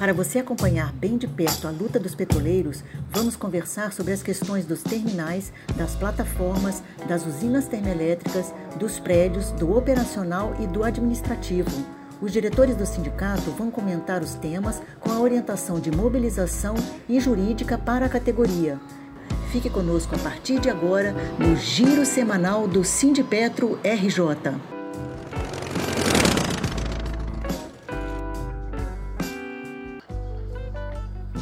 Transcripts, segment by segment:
Para você acompanhar bem de perto a luta dos petroleiros, vamos conversar sobre as questões dos terminais, das plataformas, das usinas termoelétricas, dos prédios, do operacional e do administrativo. Os diretores do sindicato vão comentar os temas com a orientação de mobilização e jurídica para a categoria. Fique conosco a partir de agora no Giro Semanal do Sindipetro RJ.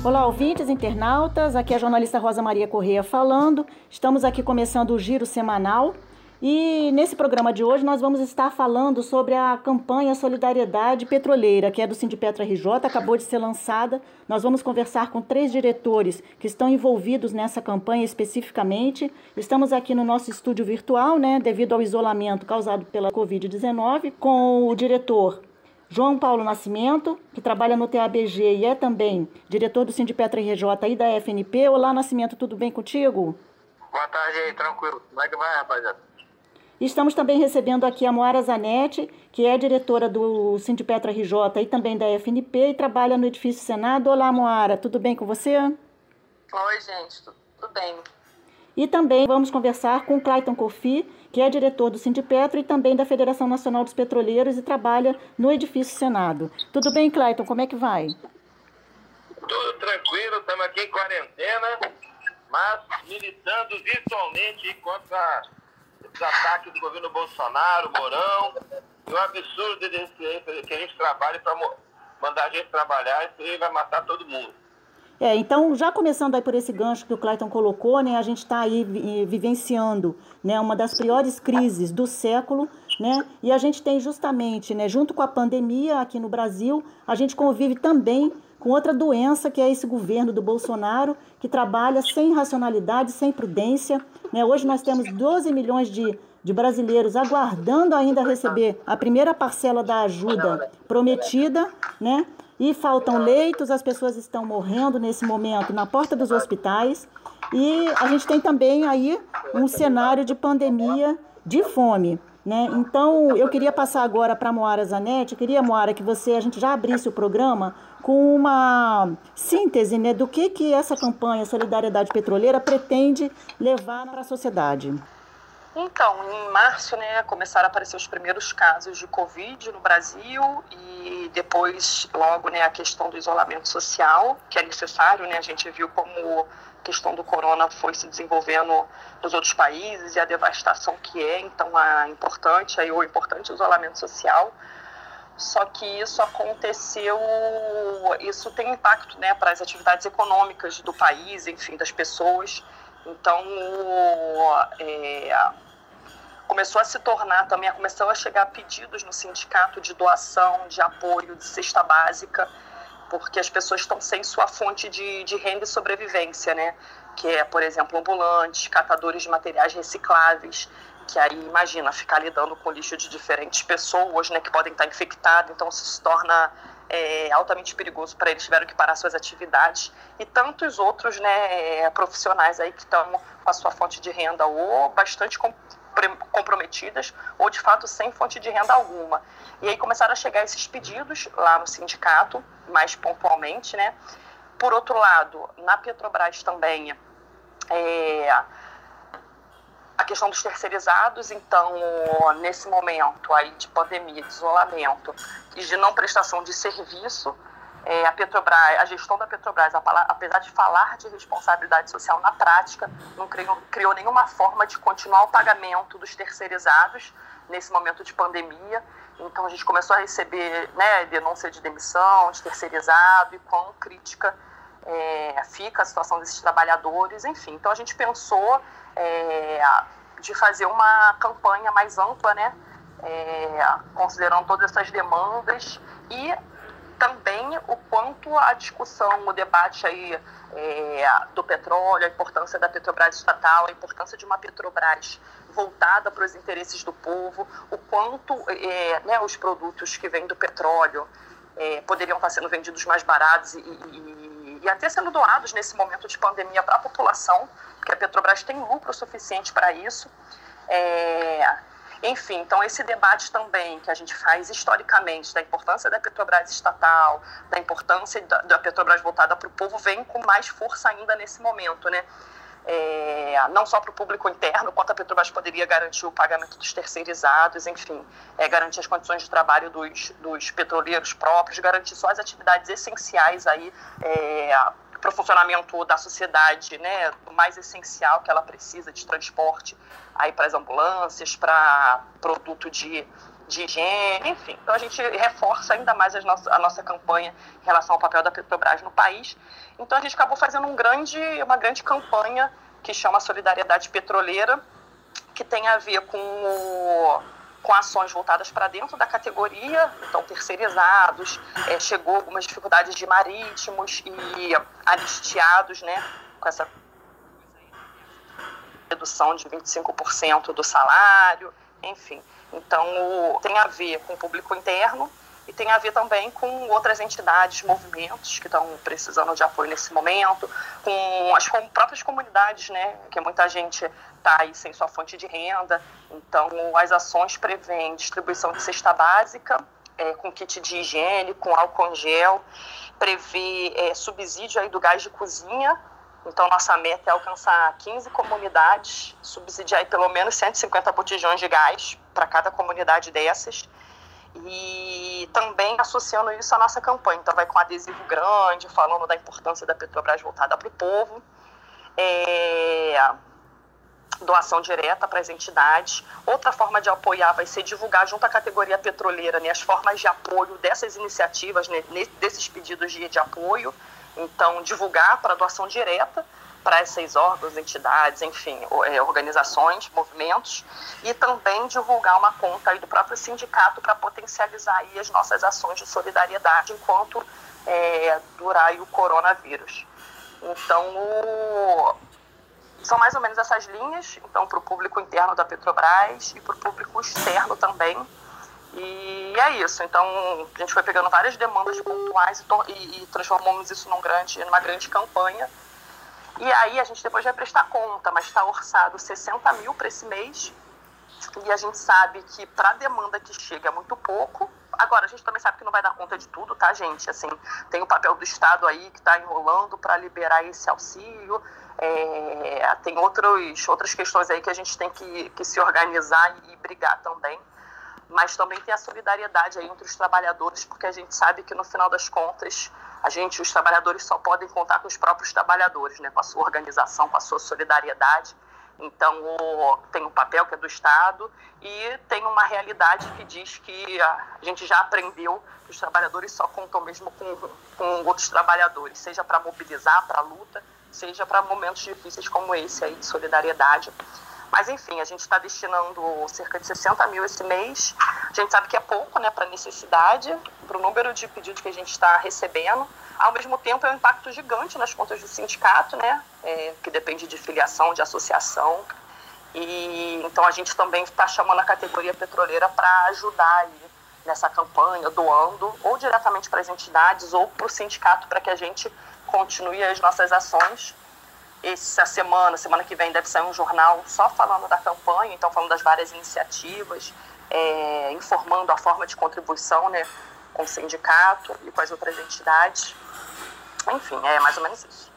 Olá, ouvintes, internautas. Aqui é a jornalista Rosa Maria Correia falando. Estamos aqui começando o giro semanal. E nesse programa de hoje nós vamos estar falando sobre a campanha Solidariedade Petroleira, que é do Sindipetro RJ, acabou de ser lançada. Nós vamos conversar com três diretores que estão envolvidos nessa campanha especificamente. Estamos aqui no nosso estúdio virtual, né, devido ao isolamento causado pela Covid-19, com o diretor João Paulo Nascimento, que trabalha no TABG e é também diretor do Sindipetra RJ e da FNP. Olá, Nascimento, tudo bem contigo? Boa tarde aí, tranquilo. Como é que vai, rapaziada? Estamos também recebendo aqui a Moara Zanetti, que é diretora do Sindipetra RJ e também da FNP e trabalha no Edifício Senado. Olá, Moara, tudo bem com você? Oi, gente, tudo bem. E também vamos conversar com Clayton Kofi, que é diretor do Sindipetro e também da Federação Nacional dos Petroleiros e trabalha no edifício Senado. Tudo bem, Clayton? Como é que vai? Tudo tranquilo, estamos aqui em quarentena, mas militando virtualmente contra os ataques do governo Bolsonaro, Mourão, e o absurdo desse que a gente trabalha para mandar a gente trabalhar, isso aí vai matar todo mundo. É, então, já começando aí por esse gancho que o Clayton colocou, né, a gente está aí vivenciando né, uma das piores crises do século, né, e a gente tem justamente, né, junto com a pandemia aqui no Brasil, a gente convive também com outra doença que é esse governo do Bolsonaro, que trabalha sem racionalidade, sem prudência. Né? Hoje nós temos 12 milhões de, de brasileiros aguardando ainda receber a primeira parcela da ajuda prometida, né? E faltam leitos, as pessoas estão morrendo nesse momento na porta dos hospitais. E a gente tem também aí um cenário de pandemia de fome. Né? Então, eu queria passar agora para a Moara Zanetti. Eu queria, Moara, que você, a gente já abrisse o programa com uma síntese né, do que, que essa campanha Solidariedade Petroleira pretende levar para a sociedade. Então, em março, né, começaram a aparecer os primeiros casos de Covid no Brasil e depois, logo, né, a questão do isolamento social, que é necessário, né, a gente viu como a questão do corona foi se desenvolvendo nos outros países e a devastação que é, então, a importante, aí, o importante isolamento social. Só que isso aconteceu, isso tem impacto, né, para as atividades econômicas do país, enfim, das pessoas. Então, é, começou a se tornar também, começou a chegar pedidos no sindicato de doação, de apoio, de cesta básica, porque as pessoas estão sem sua fonte de, de renda e sobrevivência, né? Que é, por exemplo, ambulantes, catadores de materiais recicláveis, que aí, imagina, ficar lidando com lixo de diferentes pessoas, né, que podem estar infectadas, então isso se torna é, altamente perigoso para eles, tiveram que parar suas atividades, e tantos outros, né, profissionais aí que estão com a sua fonte de renda ou bastante comprometidas ou de fato sem fonte de renda alguma. E aí começaram a chegar esses pedidos lá no sindicato, mais pontualmente, né? Por outro lado, na Petrobras também, é, a questão dos terceirizados, então, nesse momento aí de pandemia, de isolamento e de não prestação de serviço, é, a Petrobras, a gestão da Petrobras, apesar de falar de responsabilidade social na prática, não criou, criou nenhuma forma de continuar o pagamento dos terceirizados nesse momento de pandemia. Então a gente começou a receber né, denúncia de demissão, de terceirizado e quão crítica é, fica a situação desses trabalhadores, enfim. Então a gente pensou é, de fazer uma campanha mais ampla, né, é, considerando todas essas demandas e também o quanto a discussão, o debate aí é, do petróleo, a importância da Petrobras estatal, a importância de uma Petrobras voltada para os interesses do povo, o quanto é, né, os produtos que vêm do petróleo é, poderiam estar sendo vendidos mais baratos e, e, e, até sendo doados nesse momento de pandemia para a população, porque a Petrobras tem lucro suficiente para isso. É, Enfim, então esse debate também que a gente faz historicamente da importância da Petrobras estatal, da importância da, da Petrobras voltada para o povo, vem com mais força ainda nesse momento, né? É, não só para o público interno, quanto a Petrobras poderia garantir o pagamento dos terceirizados, enfim, é, garantir as condições de trabalho dos, dos petroleiros próprios, garantir só as atividades essenciais aí é, para o funcionamento da sociedade, né, o mais essencial que ela precisa de transporte aí para as ambulâncias, para produto de, de higiene, enfim. Então a gente reforça ainda mais a nossa, a nossa campanha em relação ao papel da Petrobras no país. Então a gente acabou fazendo um grande, uma grande campanha que chama Solidariedade Petroleira, que tem a ver com o com ações voltadas para dentro da categoria, então terceirizados, é, chegou algumas dificuldades de marítimos e anistiados, né, com essa redução de 25% do salário, enfim. Então, o, tem a ver com o público interno e tem a ver também com outras entidades, movimentos que estão precisando de apoio nesse momento, com as com próprias comunidades, né, que muita gente está aí sem sua fonte de renda. Então, as ações prevêem distribuição de cesta básica, é, com kit de higiene, com álcool em gel, prevê é, subsídio aí do gás de cozinha. Então, nossa meta é alcançar 15 comunidades, subsidiar pelo menos 150 botijões de gás para cada comunidade dessas e também associando isso à nossa campanha. Então, vai com adesivo grande, falando da importância da Petrobras voltada para o povo, é, doação direta para as entidades. Outra forma de apoiar vai ser divulgar junto à categoria petroleira né, as formas de apoio dessas iniciativas, né, desses pedidos de, de apoio. Então, divulgar para doação direta para esses órgãos, entidades, enfim, é, organizações, movimentos, e também divulgar uma conta do próprio sindicato para potencializar as nossas ações de solidariedade enquanto é, durar o coronavírus. Então, o... são mais ou menos essas linhas, então, para o público interno da Petrobras e para o público externo também. E é isso. Então, a gente foi pegando várias demandas pontuais e, e, e transformamos isso num grande, numa grande campanha e aí a gente depois vai prestar conta, mas está orçado 60 mil para esse mês. E a gente sabe que para a demanda que chega é muito pouco. Agora, a gente também sabe que não vai dar conta de tudo, tá, gente? Assim, tem o papel do Estado aí que está enrolando para liberar esse auxílio. É, tem outros, outras questões aí que a gente tem que, que se organizar e, e brigar também mas também tem a solidariedade aí entre os trabalhadores, porque a gente sabe que no final das contas a gente, os trabalhadores só podem contar com os próprios trabalhadores, né, com a sua organização, com a sua solidariedade. Então, o, tem um papel que é do Estado e tem uma realidade que diz que a, a gente já aprendeu que os trabalhadores só contam mesmo com, com outros trabalhadores, seja para mobilizar, para luta, seja para momentos difíceis como esse aí de solidariedade. Mas, enfim, a gente está destinando cerca de 60 mil esse mês. A gente sabe que é pouco né, para a necessidade, para o número de pedidos que a gente está recebendo. Ao mesmo tempo, é um impacto gigante nas contas do sindicato, né, é, que depende de filiação, de associação. E, então, a gente também está chamando a categoria petroleira para ajudar aí nessa campanha, doando ou diretamente para as entidades ou para o sindicato, para que a gente continue as nossas ações essa semana, semana que vem, deve sair um jornal só falando da campanha, então falando das várias iniciativas, é, informando a forma de contribuição né, com o sindicato e com as outras entidades. Enfim, é mais ou menos isso.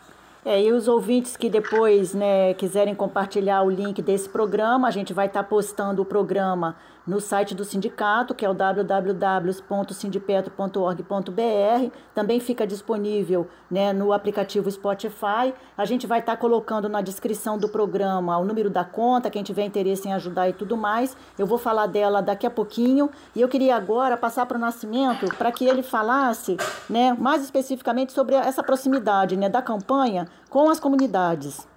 É, e os ouvintes que depois né, quiserem compartilhar o link desse programa, a gente vai estar postando o programa no site do sindicato, que é o www.sindipetro.org.br. Também fica disponível né, no aplicativo Spotify. A gente vai estar tá colocando na descrição do programa o número da conta, quem tiver interesse em ajudar e tudo mais. Eu vou falar dela daqui a pouquinho. E eu queria agora passar para o Nascimento para que ele falasse né, mais especificamente sobre essa proximidade né, da campanha com as comunidades.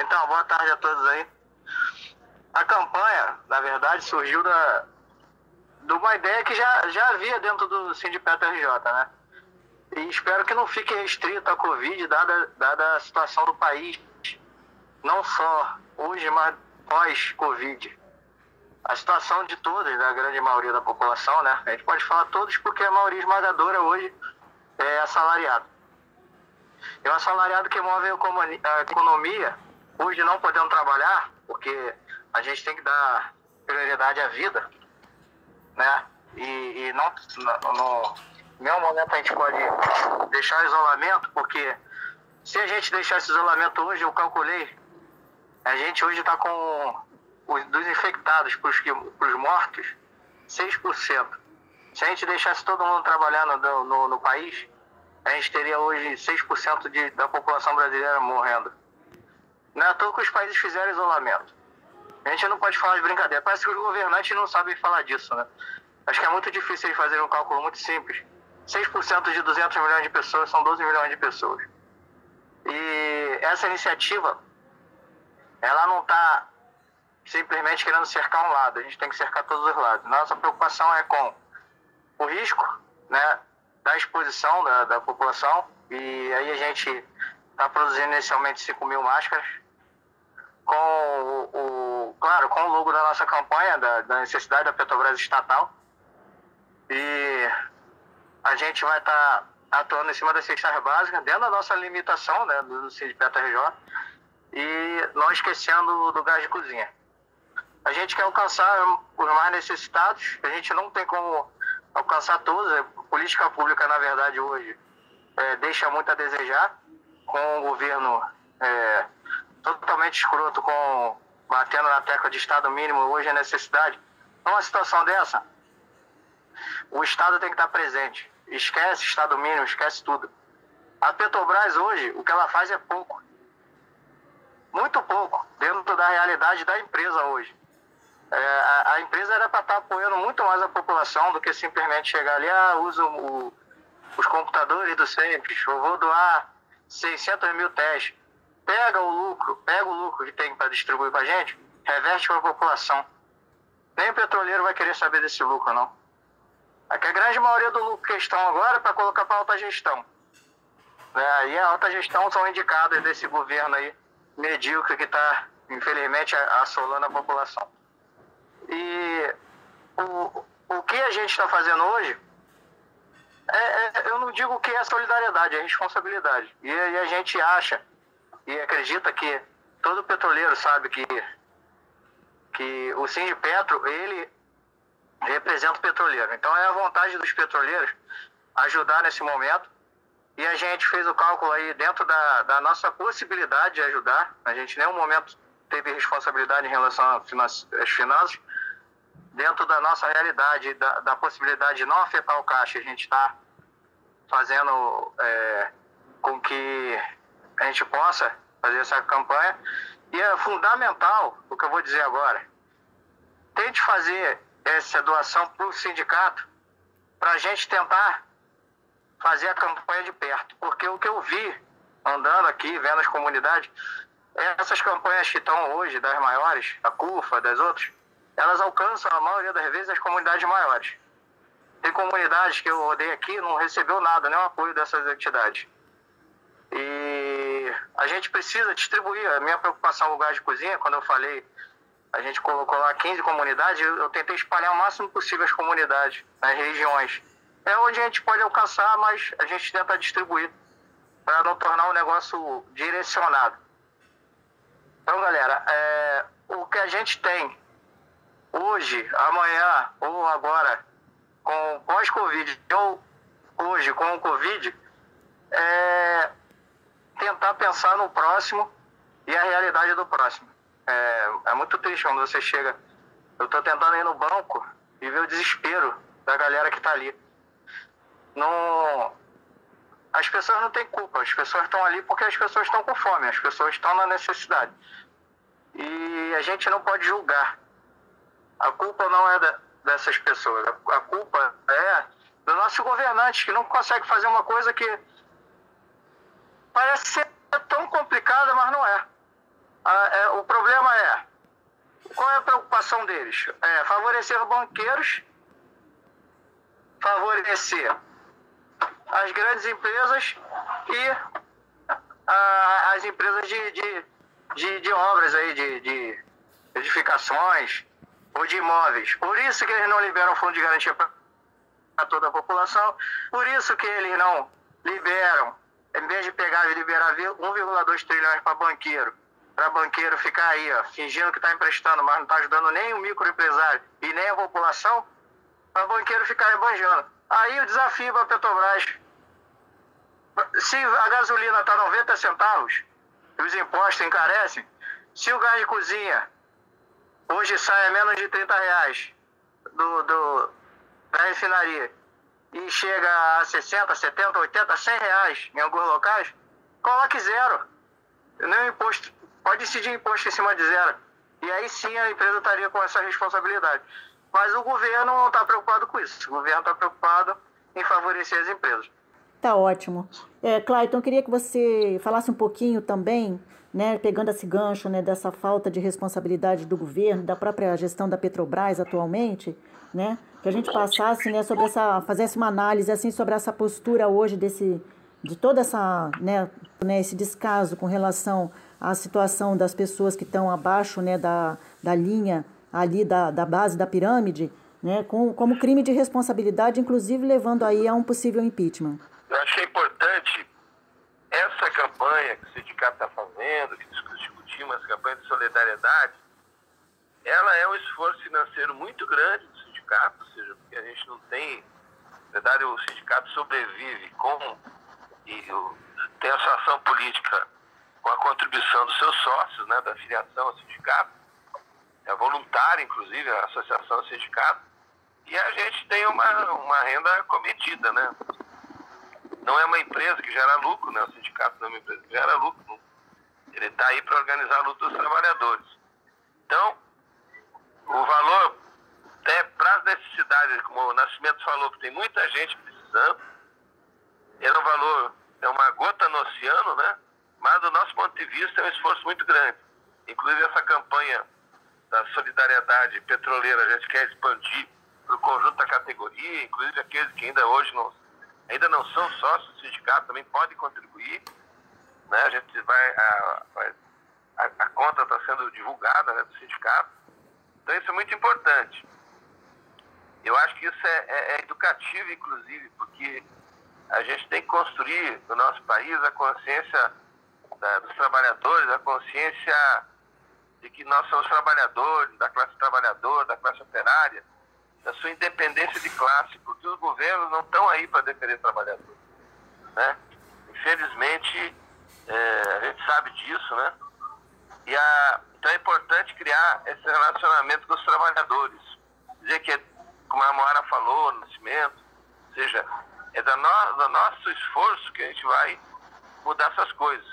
Então, boa tarde a todos aí. A campanha, na verdade, surgiu da, de uma ideia que já, já havia dentro do Sindicato RJ, né? E espero que não fique restrito à Covid, dada, dada a situação do país, não só hoje, mas pós-Covid. A situação de todos, da grande maioria da população, né? A gente pode falar todos porque a maioria esmagadora hoje é assalariado. E o assalariado que move a economia, hoje não podendo trabalhar, porque a gente tem que dar prioridade à vida, né? E, e não, no, nenhum momento a gente pode deixar o isolamento, porque se a gente deixar esse isolamento hoje, eu calculei, a gente hoje está com os, dos infectados para os mortos, 6%. Se a gente deixasse todo mundo trabalhando no, no, no país, a gente teria hoje 6% de, da população brasileira morrendo. Não é à toa que os países fizeram isolamento. A gente não pode falar de brincadeira. Parece que os governantes não sabem falar disso, né? Acho que é muito difícil eles fazerem um cálculo muito simples. 6% de 200 milhões de pessoas são 12 milhões de pessoas. E essa iniciativa, ela não está simplesmente querendo cercar um lado, a gente tem que cercar todos os lados. Nossa preocupação é com o risco né, da exposição da, da população, e aí a gente está produzindo inicialmente 5 mil máscaras, com o, o, claro, com o logo da nossa campanha, da, da necessidade da Petrobras estatal, e a gente vai estar tá atuando em cima das cestas básicas, dentro da nossa limitação né, do Sindicato RJ, e não esquecendo do gás de cozinha. A gente quer alcançar os mais necessitados, a gente não tem como alcançar todos. A política pública, na verdade, hoje é, deixa muito a desejar, com o governo é, totalmente escroto, com batendo na tecla de Estado mínimo, hoje é necessidade. Numa situação dessa, o Estado tem que estar presente. Esquece Estado mínimo, esquece tudo. A Petrobras hoje, o que ela faz é pouco. Muito pouco, dentro da realidade da empresa hoje. É, a, a, empresa era para estar apoiando muito mais a população do que simplesmente chegar ali, ah, uso o, os computadores do Sempre, eu vou doar 600 mil testes. Pega o lucro, pega o lucro que tem para distribuir para a gente, reverte para a população. Nem o petroleiro vai querer saber desse lucro, não. Aqui a grande maioria do lucro que estão agora é para colocar para alta gestão. É, e a alta gestão são indicadas desse governo aí, medíocre, que está, infelizmente, assolando a população. E o, o que a gente está fazendo hoje, é, é, eu não digo que é solidariedade, é responsabilidade. E, e a gente acha e acredita que todo petroleiro sabe que, que o Sindipetro, ele representa o petroleiro. Então é a vontade dos petroleiros ajudar nesse momento. E a gente fez o cálculo aí dentro da, da nossa possibilidade de ajudar. A gente em nenhum momento teve responsabilidade em relação às finanças. Dentro da nossa realidade, da, da possibilidade de não afetar o caixa, a gente está fazendo é, com que a gente possa fazer essa campanha. E é fundamental o que eu vou dizer agora. Tente fazer essa doação para o sindicato, para a gente tentar fazer a campanha de perto. Porque o que eu vi andando aqui, vendo as comunidades, essas campanhas que estão hoje, das maiores, a CUFA, das outras, elas alcançam a maioria das vezes as comunidades maiores. Tem comunidades que eu rodei aqui não recebeu nada, nenhum apoio dessas entidades. E a gente precisa distribuir. A minha preocupação lugar de cozinha, quando eu falei a gente colocou lá 15 comunidades, eu tentei espalhar o máximo possível as comunidades nas regiões. É onde a gente pode alcançar, mas a gente tenta distribuir para não tornar o negócio direcionado. Então, galera, é, o que a gente tem hoje, amanhã ou agora, com pós-Covid, ou hoje com o Covid, é tentar pensar no próximo e a realidade do próximo. É, é muito triste quando você chega. Eu estou tentando ir no banco e ver o desespero da galera que está ali. Não, as pessoas não têm culpa, as pessoas estão ali porque as pessoas estão com fome, as pessoas estão na necessidade. E a gente não pode julgar. A culpa não é da, dessas pessoas, a culpa é do nosso governante que não consegue fazer uma coisa que parece ser tão complicada, mas não é. Ah, é, o problema é, qual é a preocupação deles? É favorecer banqueiros, favorecer as grandes empresas e ah, as empresas de, de, de, de, obras aí, de, de edificações ou de imóveis. Por isso que eles não liberam fundo de garantia para toda a população, por isso que eles não liberam, em vez de pegar e liberar 1,2 trilhões para banqueiro, para banqueiro ficar aí, ó, fingindo que está emprestando, mas não está ajudando nem o microempresário e nem a população, para banqueiro ficar ebanjando. Aí o desafio para a Petrobras. Se a gasolina está 90 centavos, e os impostos encarecem, se o gás de cozinha hoje sai a menos de 30 reais do, do, da refinaria e chega a 60, 70, 80, 100 reais em alguns locais, coloque zero. Nem imposto, pode incidir imposto em cima de zero. E aí sim a empresa estaria com essa responsabilidade. Mas o governo não está preocupado com isso. O governo está preocupado em favorecer as empresas. Tá ótimo. É, Clayton, queria que você falasse um pouquinho também, né, pegando esse gancho né, dessa falta de responsabilidade do governo, da própria gestão da Petrobras atualmente, né, que a gente passasse né, sobre essa, fizesse uma análise assim sobre essa postura hoje desse, de toda essa, né, né, esse descaso com relação à situação das pessoas que estão abaixo né, da, da linha ali da, da base da pirâmide, né, com, como crime de responsabilidade, inclusive levando aí a um possível impeachment. Eu achei importante essa campanha que o sindicato está fazendo, que discutimos, essa campanha de solidariedade, ela é um esforço financeiro muito grande sindicato, ou seja, porque a gente não tem, na verdade o sindicato sobrevive com e tem sua ação política com a contribuição dos seus sócios, né, da filiação ao sindicato, é voluntária, inclusive, a associação ao sindicato, e a gente tem uma, uma renda cometida, né? Não é uma empresa que gera lucro, né? O sindicato não é uma empresa que gera lucro. Ele está aí para organizar a luta dos trabalhadores. Então, o valor até para as necessidades, como o Nascimento falou, que tem muita gente precisando, é um valor, é uma gota no oceano, né? Mas do nosso ponto de vista é um esforço muito grande. Inclusive essa campanha da solidariedade petroleira, a gente quer expandir para o conjunto da categoria, inclusive aqueles que ainda hoje não, ainda não são sócios do sindicato também podem contribuir. Né? A gente vai, a, a, a conta está sendo divulgada né, do sindicato. Então isso é muito importante. Eu acho que isso é, é, é educativo, inclusive, porque a gente tem que construir no nosso país a consciência da, dos trabalhadores, a consciência de que nós somos trabalhadores, da classe trabalhadora, da classe operária, da sua independência de classe, porque os governos não estão aí para defender trabalhadores. Né? Infelizmente, é, a gente sabe disso, né? E a, então é importante criar esse relacionamento com os trabalhadores. Dizer que, como a Moara falou, no nascimento, ou seja, é da no, do nosso esforço que a gente vai mudar essas coisas.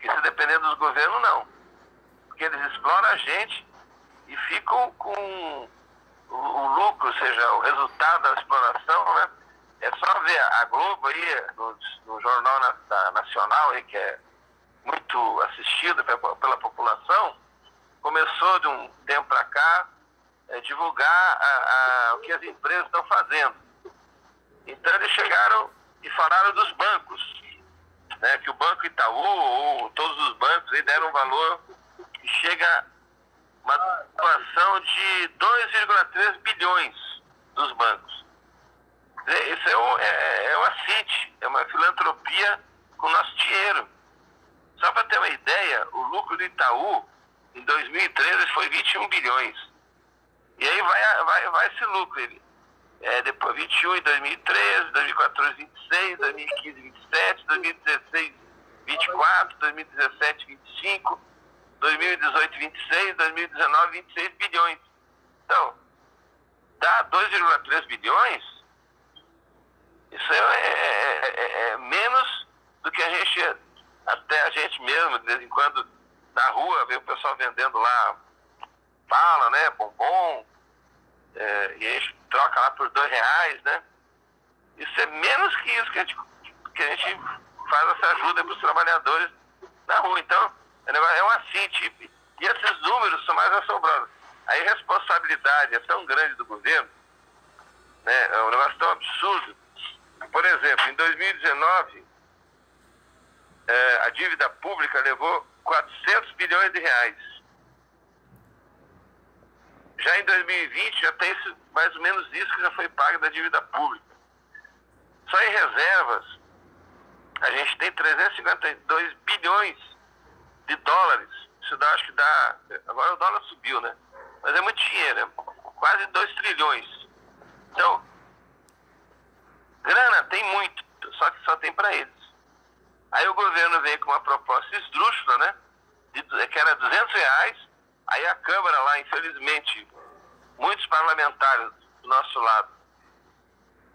Que se depender dos governos, não porque eles exploram a gente e ficam com o, o lucro, ou seja, o resultado da exploração, né? É só ver a Globo aí, no, no Jornal na, da Nacional, aí, que é muito assistido pela, pela população, começou de um tempo para cá é, divulgar a, a, o que as empresas estão fazendo. Então eles chegaram e falaram dos bancos, né, que o Banco Itaú ou todos os bancos aí deram um valor chega uma doação de 2,3 bilhões dos bancos. Isso é, um, é, é uma CIT, é uma filantropia com nosso dinheiro. Só para ter uma ideia, o lucro do Itaú em 2013 foi 21 bilhões. E aí vai, vai, vai esse lucro. Ele, é, depois 21 em 2013, 2014 26, 2015 27, 2016 24, 2017 25. 2018, 26, 2019, 26 bilhões. Então, dá 2,3 bilhões, isso é, é, é, é, menos do que a gente, até a gente mesmo, de vez em quando, na rua, vê o pessoal vendendo lá fala, né, bombom, é, e a gente troca lá por dois reais, né? Isso é menos que isso que a gente, que a gente faz essa ajuda para os trabalhadores na rua. Então, é uma assim, e esses números são mais assombrosos. A irresponsabilidade é tão grande do governo, né, é um negócio tão absurdo. Por exemplo, em 2019, é, a dívida pública levou 400 bilhões de reais. Já em 2020 já tem esse, mais ou menos isso que já foi pago da dívida pública. Só em reservas, a gente tem 352 bilhões de dólares isso dá, acho que dá. Agora o dólar subiu, né? Mas é muito dinheiro, é quase 2 trilhões. Então, grana tem muito, só que só tem para eles. Aí o governo vem com uma proposta esdrúxula, né? De, que era 200 reais. Aí a Câmara lá, infelizmente, muitos parlamentares do nosso lado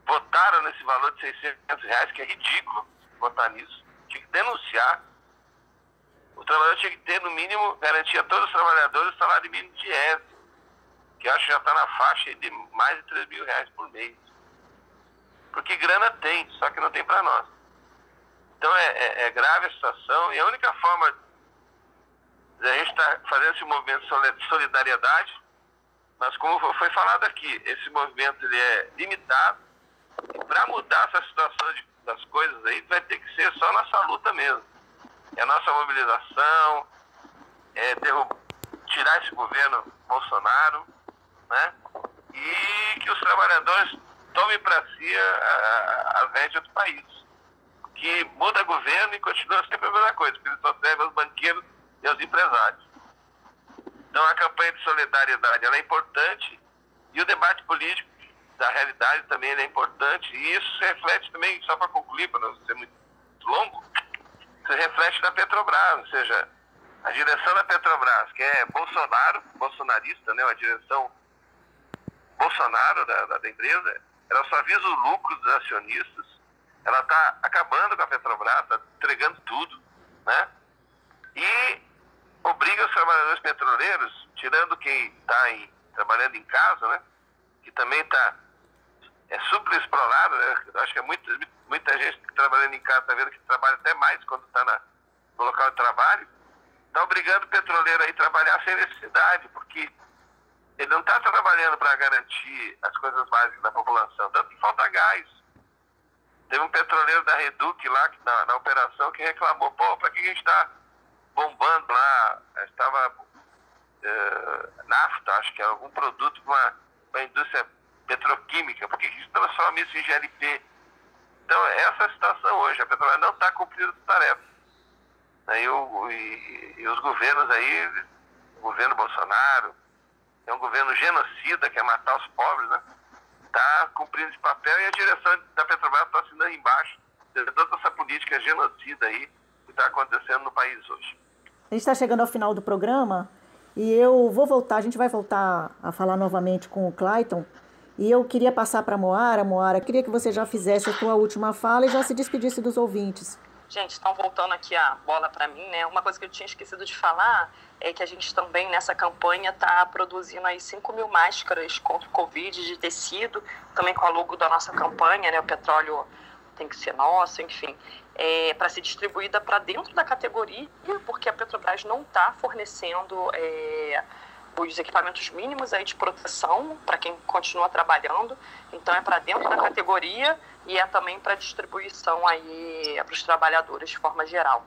votaram nesse valor de 600 reais, que é ridículo votar nisso. Tinha que denunciar. O trabalhador tinha que ter, no mínimo, garantir a todos os trabalhadores o salário mínimo de ESE, que acho que já está na faixa de mais de 3 mil reais por mês. Porque grana tem, só que não tem para nós. Então é, é, é, grave a situação e a única forma a gente estar tá fazendo esse movimento de solidariedade, mas como foi falado aqui, esse movimento ele é limitado e para mudar essa situação de, das coisas aí vai ter que ser só nossa luta mesmo. É nossa mobilização, é tirar esse governo Bolsonaro, né? E que os trabalhadores tomem para si a, a, rédea do país que muda governo e continua sempre a mesma coisa, porque ele só serve aos banqueiros e aos empresários. Então a campanha de solidariedade é importante e o debate político da realidade também é importante e isso se reflete também, só para concluir, para não ser muito longo, se reflete na Petrobras, ou seja, a direção da Petrobras, que é Bolsonaro, bolsonarista, né, a direção Bolsonaro da, da, empresa, ela só visa o lucro dos acionistas ela está acabando com a Petrobras, está entregando tudo, né? E obriga os trabalhadores petroleiros, tirando quem está trabalhando em casa, né? Que também está é super explorado, né? Acho que é muita, muita gente trabalhando em casa está vendo que trabalha até mais quando está no local de trabalho. Está obrigando o petroleiro a trabalhar sem necessidade, porque ele não está trabalhando para garantir as coisas básicas da população, tanto que falta gás Teve um petroleiro da Reduc lá, na, na operação, que reclamou, pô, para que a gente está bombando lá? Estava é, nafta, acho que era algum produto para uma indústria petroquímica, por que, que se transforma isso em GLP? Então, essa é a situação hoje, a Petrobras não está cumprindo as tarefas. E, o, e, e, os governos aí, o governo Bolsonaro, é um governo genocida, que é matar os pobres, né? está cumprindo esse papel e a direção da Petrobras está assinando embaixo toda essa política genocida aí que está acontecendo no país hoje. A gente está chegando ao final do programa e eu vou voltar, a gente vai voltar a falar novamente com o Clayton. E eu queria passar para a Moara. Moara, queria que você já fizesse a sua última fala e já se despedisse dos ouvintes. Gente, estão voltando aqui a bola para mim, né? Uma coisa que eu tinha esquecido de falar é que a gente também nessa campanha está produzindo aí 5 mil máscaras contra o Covid de tecido, também com a logo da nossa campanha, né? O petróleo tem que ser nosso, enfim, é, para ser distribuída para dentro da categoria, porque a Petrobras não está fornecendo é, os equipamentos mínimos aí de proteção para quem continua trabalhando. Então é para dentro da categoria e é também para distribuição aí para os trabalhadores de forma geral.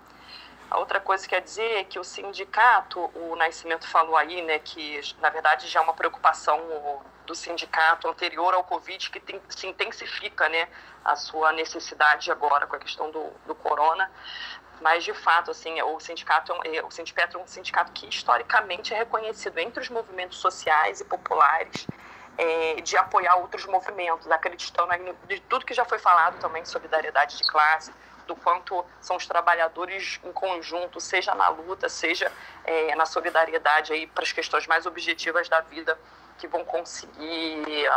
A outra coisa que quer dizer é que o sindicato, o Nascimento falou aí, né, que na verdade já é uma preocupação do sindicato anterior ao Covid que tem, se intensifica, né, a sua necessidade agora com a questão do, do corona. Mas, de fato, assim, o sindicato, é o Sindipetro é um sindicato que historicamente é reconhecido entre os movimentos sociais e populares é, de apoiar outros movimentos, acreditando de tudo que já foi falado também, solidariedade de classe, do quanto são os trabalhadores em conjunto, seja na luta, seja é, na solidariedade aí para as questões mais objetivas da vida, que vão conseguir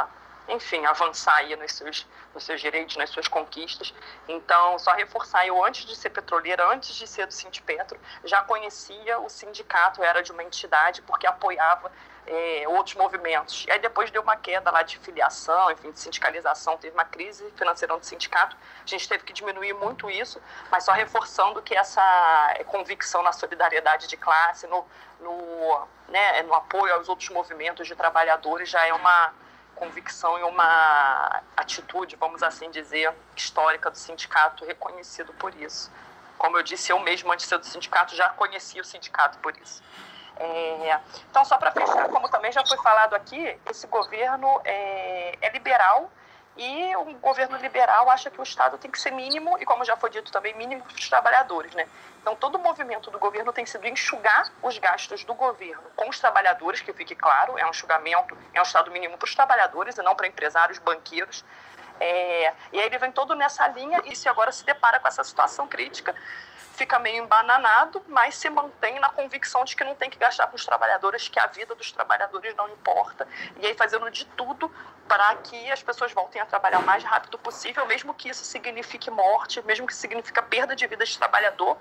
enfim, avançar aí nos seus, nos seus direitos, nas suas conquistas. Então, só reforçar, eu antes de ser petroleira, antes de ser do Sindipetro, já conhecia o sindicato, era de uma entidade, porque apoiava é, outros movimentos. E aí depois deu uma queda lá de filiação, enfim, de sindicalização, teve uma crise financeira do sindicato, a gente teve que diminuir muito isso, mas só reforçando que essa convicção na solidariedade de classe, no, no, né, no apoio aos outros movimentos de trabalhadores já é uma convicção e uma atitude, vamos assim dizer, histórica do sindicato, reconhecido por isso. Como eu disse, eu mesmo, antes de ser do sindicato, já conhecia o sindicato por isso. É, então, só para fechar, como também já foi falado aqui, esse governo é, é liberal E o governo liberal acha que o Estado tem que ser mínimo, e como já foi dito também, mínimo para os trabalhadores. Né? Então, todo o movimento do governo tem sido enxugar os gastos do governo com os trabalhadores, que fique claro, é um enxugamento, é um Estado mínimo para os trabalhadores e não para empresários, banqueiros. É, e aí ele vem todo nessa linha e se agora se depara com essa situação crítica fica meio embananado, mas se mantém na convicção de que não tem que gastar com os trabalhadores, que a vida dos trabalhadores não importa, e aí fazendo de tudo para que as pessoas voltem a trabalhar o mais rápido possível, mesmo que isso signifique morte, mesmo que signifique perda de vida de trabalhador,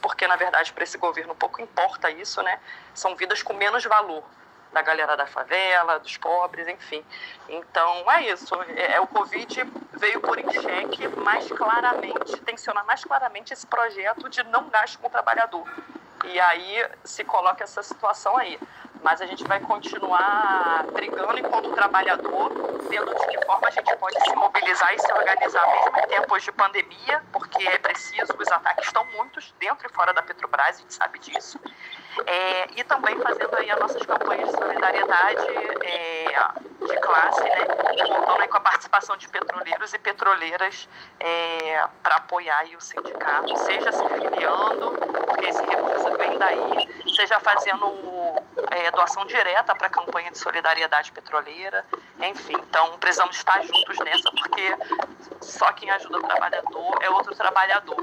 porque na verdade para esse governo pouco importa isso, né? São vidas com menos valor da galera da favela, dos pobres, enfim. Então é isso. É, é, o Covid veio por em xeque mais claramente, tensionar mais claramente esse projeto de não gasto com o trabalhador. E aí se coloca essa situação aí. Mas a gente vai continuar brigando enquanto trabalhador, vendo de que forma a gente pode se mobilizar e se organizar mesmo em tempos de pandemia, porque é preciso, os ataques estão muitos dentro e fora da Petrobras, a gente sabe disso. É, e também fazendo aí as nossas campanhas de solidariedade é, de classe, né? Contando aí com a participação de petroleiros e petroleiras é, para apoiar o sindicato, seja se filiando, porque esse recurso vem daí, seja fazendo é, doação direta para a campanha de solidariedade petroleira, enfim. Então, precisamos estar juntos nessa, porque só quem ajuda o trabalhador é outro trabalhador.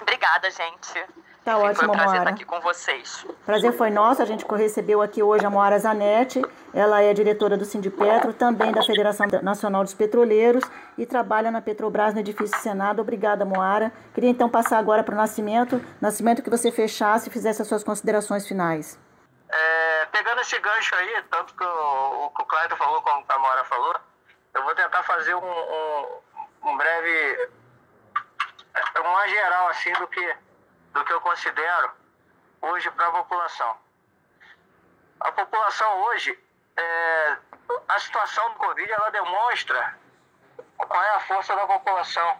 Obrigada, gente. Tá ótimo, Foi um prazer Moara. estar aqui com vocês. Prazer foi nosso. A gente recebeu aqui hoje a Moara Zanetti. Ela é diretora do Sindipetro, também da Federação Nacional dos Petroleiros e trabalha na Petrobras no edifício Senado. Obrigada, Moara. Queria então passar agora para o Nascimento. Nascimento, que você fechasse e fizesse as suas considerações finais. É, pegando esse gancho aí, tanto que o, o, o Clayton falou como a Moara falou, eu vou tentar fazer um, um, um breve, uma geral assim do que do que eu considero hoje para a população. A população hoje, é, a situação do Covid, ela demonstra qual é a força da população,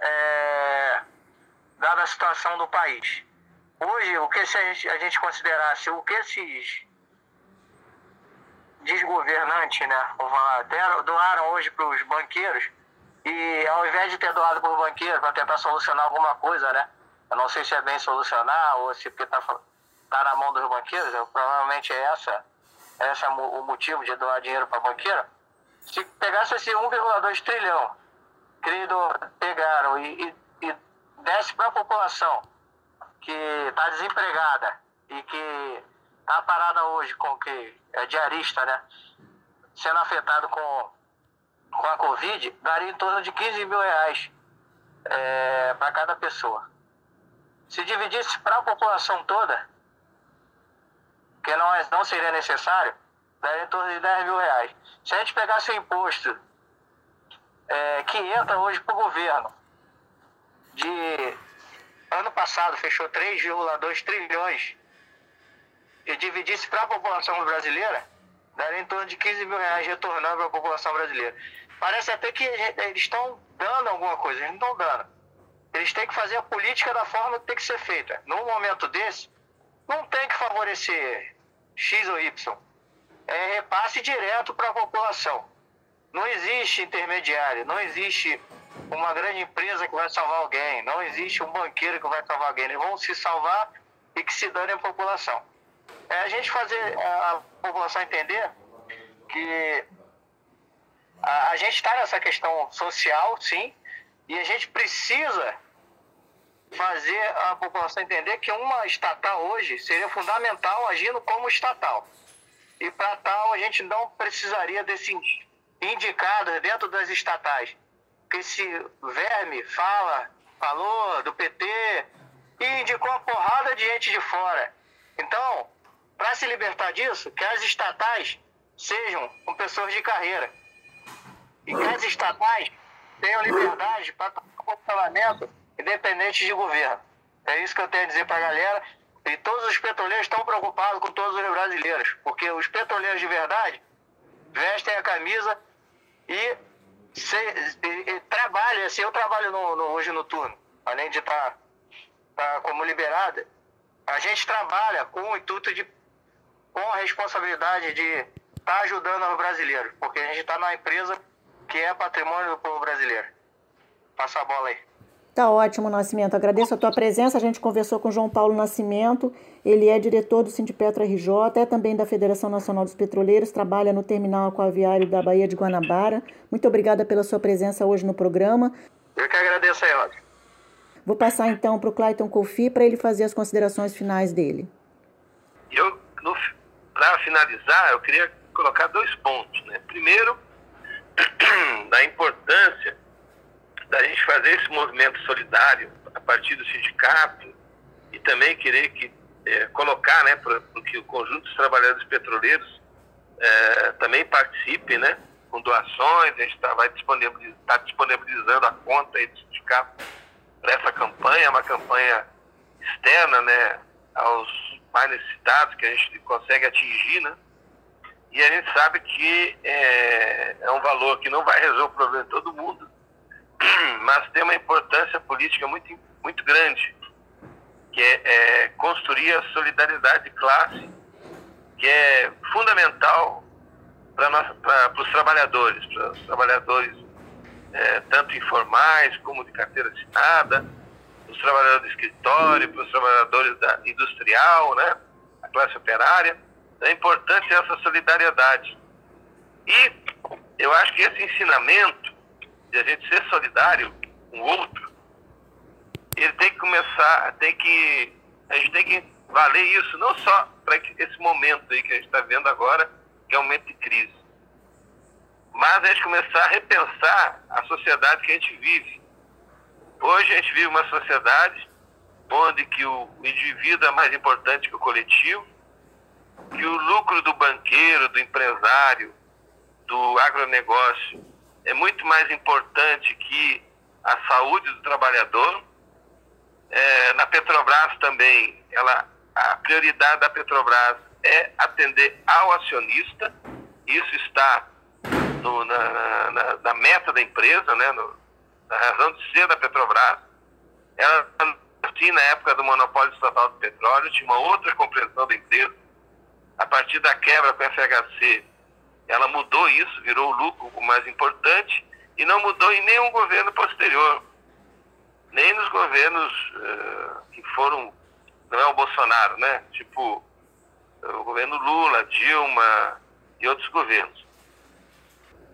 é, dada a situação do país. Hoje, o que se a gente, a gente considerasse, o que esses desgovernantes, né, deram, doaram hoje para os banqueiros, e ao invés de ter doado para o banqueiro para tentar solucionar alguma coisa, né, eu não sei se é bem solucionar ou se porque está tá na mão dos banqueiros, provavelmente é essa, essa é o motivo de doar dinheiro para banqueiro. Se pegasse esse 1,2 trilhão que pegaram e, e, e desse para a população que está desempregada e que está parada hoje com que é diarista, né? Sendo afetado com, com a Covid, daria em torno de 15 mil reais é, para cada pessoa se dividisse para a população toda, que não, é, não seria necessário, daria em torno de 10 mil reais. Se a gente pegasse o imposto é, que entra hoje para o governo, de ano passado fechou 3,2 trilhões, e dividisse para a população brasileira, daria em torno de 15 mil reais retornando para a população brasileira. Parece até que eles estão dando alguma coisa, eles não estão dando eles têm que fazer a política da forma que tem que ser feita. Num momento desse, não tem que favorecer X ou Y. É repasse direto para a população. Não existe intermediário, não existe uma grande empresa que vai salvar alguém, não existe um banqueiro que vai salvar alguém. Eles vão se salvar e que se dane a população. É a gente fazer a população entender que a, a gente está nessa questão social, sim, e a gente precisa fazer a população entender que uma estatal hoje seria fundamental agindo como estatal. E para tal, a gente não precisaria desses indicados dentro das estatais. Que esse verme fala, falou do PT e indicou uma porrada de gente de fora. Então, para se libertar disso, que as estatais sejam com pessoas de carreira. E que as estatais tenham liberdade para tomar funcionamento independente de governo. É isso que eu tenho a dizer para a galera. E todos os petroleiros estão preocupados com todos os brasileiros, porque os petroleiros de verdade vestem a camisa e, se, trabalham. Assim, eu trabalho no, no, hoje no turno, além de estar tá, tá como liberada. A gente trabalha com o intuito de, com a responsabilidade de estar tá ajudando os brasileiros, porque a gente está na empresa que é patrimônio do povo brasileiro. Passa a bola aí. Tá ótimo, Nascimento. Agradeço a tua presença. A gente conversou com João Paulo Nascimento. Ele é diretor do Sindipetro RJ, é também da Federação Nacional dos Petroleiros, trabalha no terminal aquaviário da Baía de Guanabara. Muito obrigada pela sua presença hoje no programa. Eu que agradeço Roger. Vou passar então para o Clayton Kofi para ele fazer as considerações finais dele. Eu, para finalizar, eu queria colocar dois pontos. Né? Primeiro, da importância da gente fazer esse movimento solidário a partir do sindicato e também querer que é, colocar, né, para que o conjunto dos trabalhadores petroleiros é, também participe, né, com doações, a gente tá, vai disponibilizar, tá disponibilizando a conta do sindicato para essa campanha, uma campanha externa, né, aos mais necessitados que a gente consegue atingir, né, e a gente sabe que é, é um valor que não vai resolver o problema de todo mundo, mas tem uma importância política muito, muito grande, que é, é construir a solidariedade de classe, que é fundamental para os trabalhadores, para os trabalhadores é, tanto informais como de carteira assinada, os trabalhadores do escritório, para os trabalhadores da industrial, né, a classe operária. É importante essa solidariedade. E eu acho que esse ensinamento de a gente ser solidário com o outro, ele tem que começar, tem que, a gente tem que valer isso não só para esse momento aí que a gente está vendo agora, que é um momento de crise, mas a gente começar a repensar a sociedade que a gente vive. Hoje a gente vive uma sociedade onde que o indivíduo é mais importante que o coletivo, que o lucro do banqueiro, do empresário, do agronegócio é muito mais importante que a saúde do trabalhador. É, na Petrobras também, ela, a prioridade da Petrobras é atender ao acionista. Isso está no, na, na, na, meta da empresa, né, no, na razão de ser da Petrobras. Ela, assim, na época do monopólio estatal do petróleo, tinha uma outra compreensão da empresa. A partir da quebra com a FHC, ela mudou isso, virou o lucro o mais importante e não mudou em nenhum governo posterior, nem nos governos uh, que foram, não é o Bolsonaro, né? Tipo o governo Lula, Dilma e outros governos.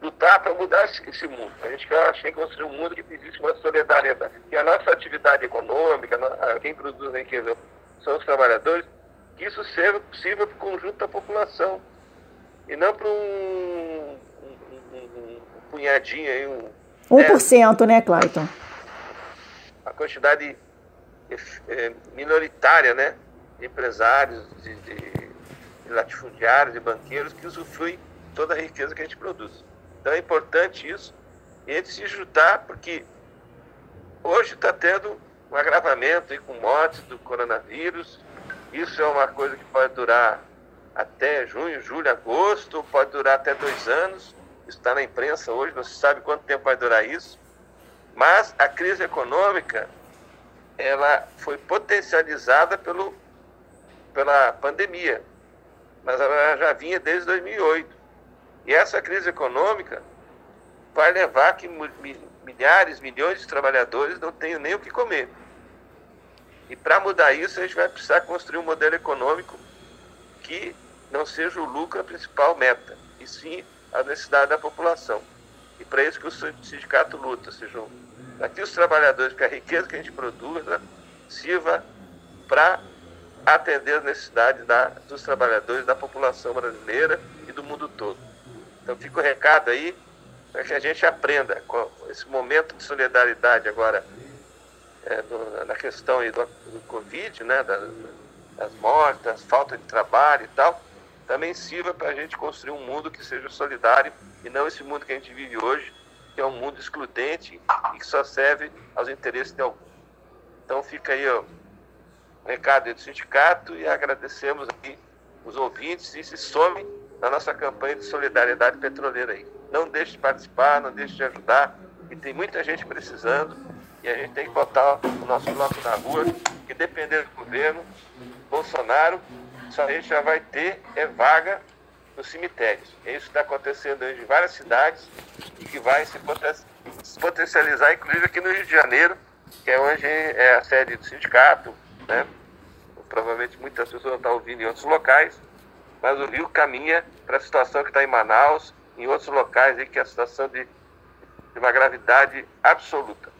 Lutar para mudar esse mundo. A gente quer construir um mundo que existe uma solidariedade. Que a nossa atividade econômica, quem produz a riqueza são os trabalhadores, que isso seja possível para o conjunto da população e não para um, um, um, punhadinho aí. Um, 1%, né, né Clayton? A quantidade é, minoritária, né? De empresários, de, de, de latifundiários, de banqueiros que usufruem toda a riqueza que a gente produz. Então é importante isso. E a gente se juntar, porque hoje está tendo um agravamento aí com mortes do coronavírus. Isso é uma coisa que pode durar até junho, julho, agosto, pode durar até dois anos. Está na imprensa hoje, não se sabe quanto tempo vai durar isso. Mas a crise econômica ela foi potencializada pelo, pela pandemia, mas ela já vinha desde 2008. E essa crise econômica vai levar que milhares, milhões de trabalhadores não tenham nem o que comer. E para mudar isso, a gente vai precisar construir um modelo econômico que não seja o lucro a principal meta, e sim a necessidade da população. E para isso que o sindicato luta, seja aqui os trabalhadores, que a riqueza que a gente produza sirva para atender as necessidades da, dos trabalhadores, da população brasileira e do mundo todo. Então fica o recado aí para que a gente aprenda com esse momento de solidariedade agora é, do, na questão do, do Covid, né, das, das mortes, falta de trabalho e tal, também sirva para a gente construir um mundo que seja solidário e não esse mundo que a gente vive hoje, que é um mundo excludente e que só serve aos interesses de alguns. Então fica aí ó, o recado do sindicato e agradecemos aqui os ouvintes e se some na nossa campanha de solidariedade petroleira aí. Não deixe de participar, não deixe de ajudar, e tem muita gente precisando e a gente tem que botar o nosso bloco na rua, que depender do governo, Bolsonaro só a gente já vai ter é vaga nos cemitérios. É isso que está acontecendo em várias cidades e que vai se potencializar, inclusive aqui no Rio de Janeiro, que é onde é a sede do sindicato, né? Provavelmente muitas pessoas estão ouvindo em outros locais, mas o Rio caminha para a situação que está em Manaus, em outros locais, aí, que é a situação de, de uma gravidade absoluta.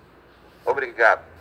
Obrigado.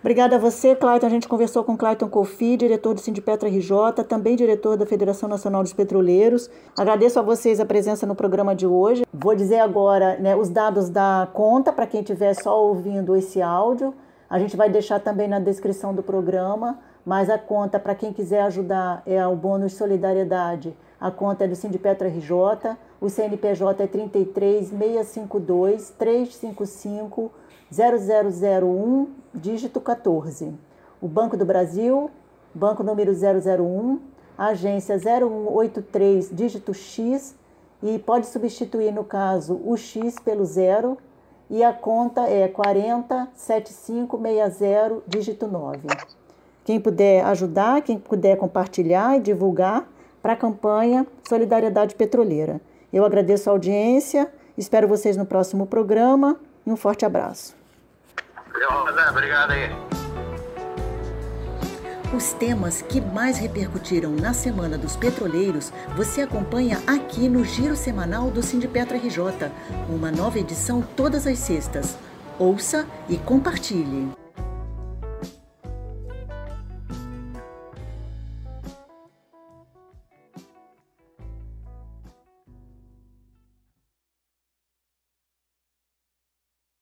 Obrigada a você, Clayton. A gente conversou com Clayton Colfi, diretor do Sindipetra RJ, também diretor da Federação Nacional dos Petroleiros. Agradeço a vocês a presença no programa de hoje. Vou dizer agora né, os dados da conta para quem estiver só ouvindo esse áudio. A gente vai deixar também na descrição do programa, mas a conta para quem quiser ajudar é o bônus solidariedade. A conta é do Sindipetra RJ, o CNPJ é 33 652 355 0001, dígito 14. O Banco do Brasil, banco número 001, agência 0183, dígito X, e pode substituir, no caso, o X pelo zero, e a conta é 407560, dígito 9. Quem puder ajudar, quem puder compartilhar e divulgar para a campanha Solidariedade Petroleira. Eu agradeço a audiência, espero vocês no próximo programa e um forte abraço. Obrigado aí. Os temas que mais repercutiram na Semana dos Petroleiros você acompanha aqui no Giro Semanal do Sindipetra RJ, uma nova edição todas as sextas. Ouça e compartilhe.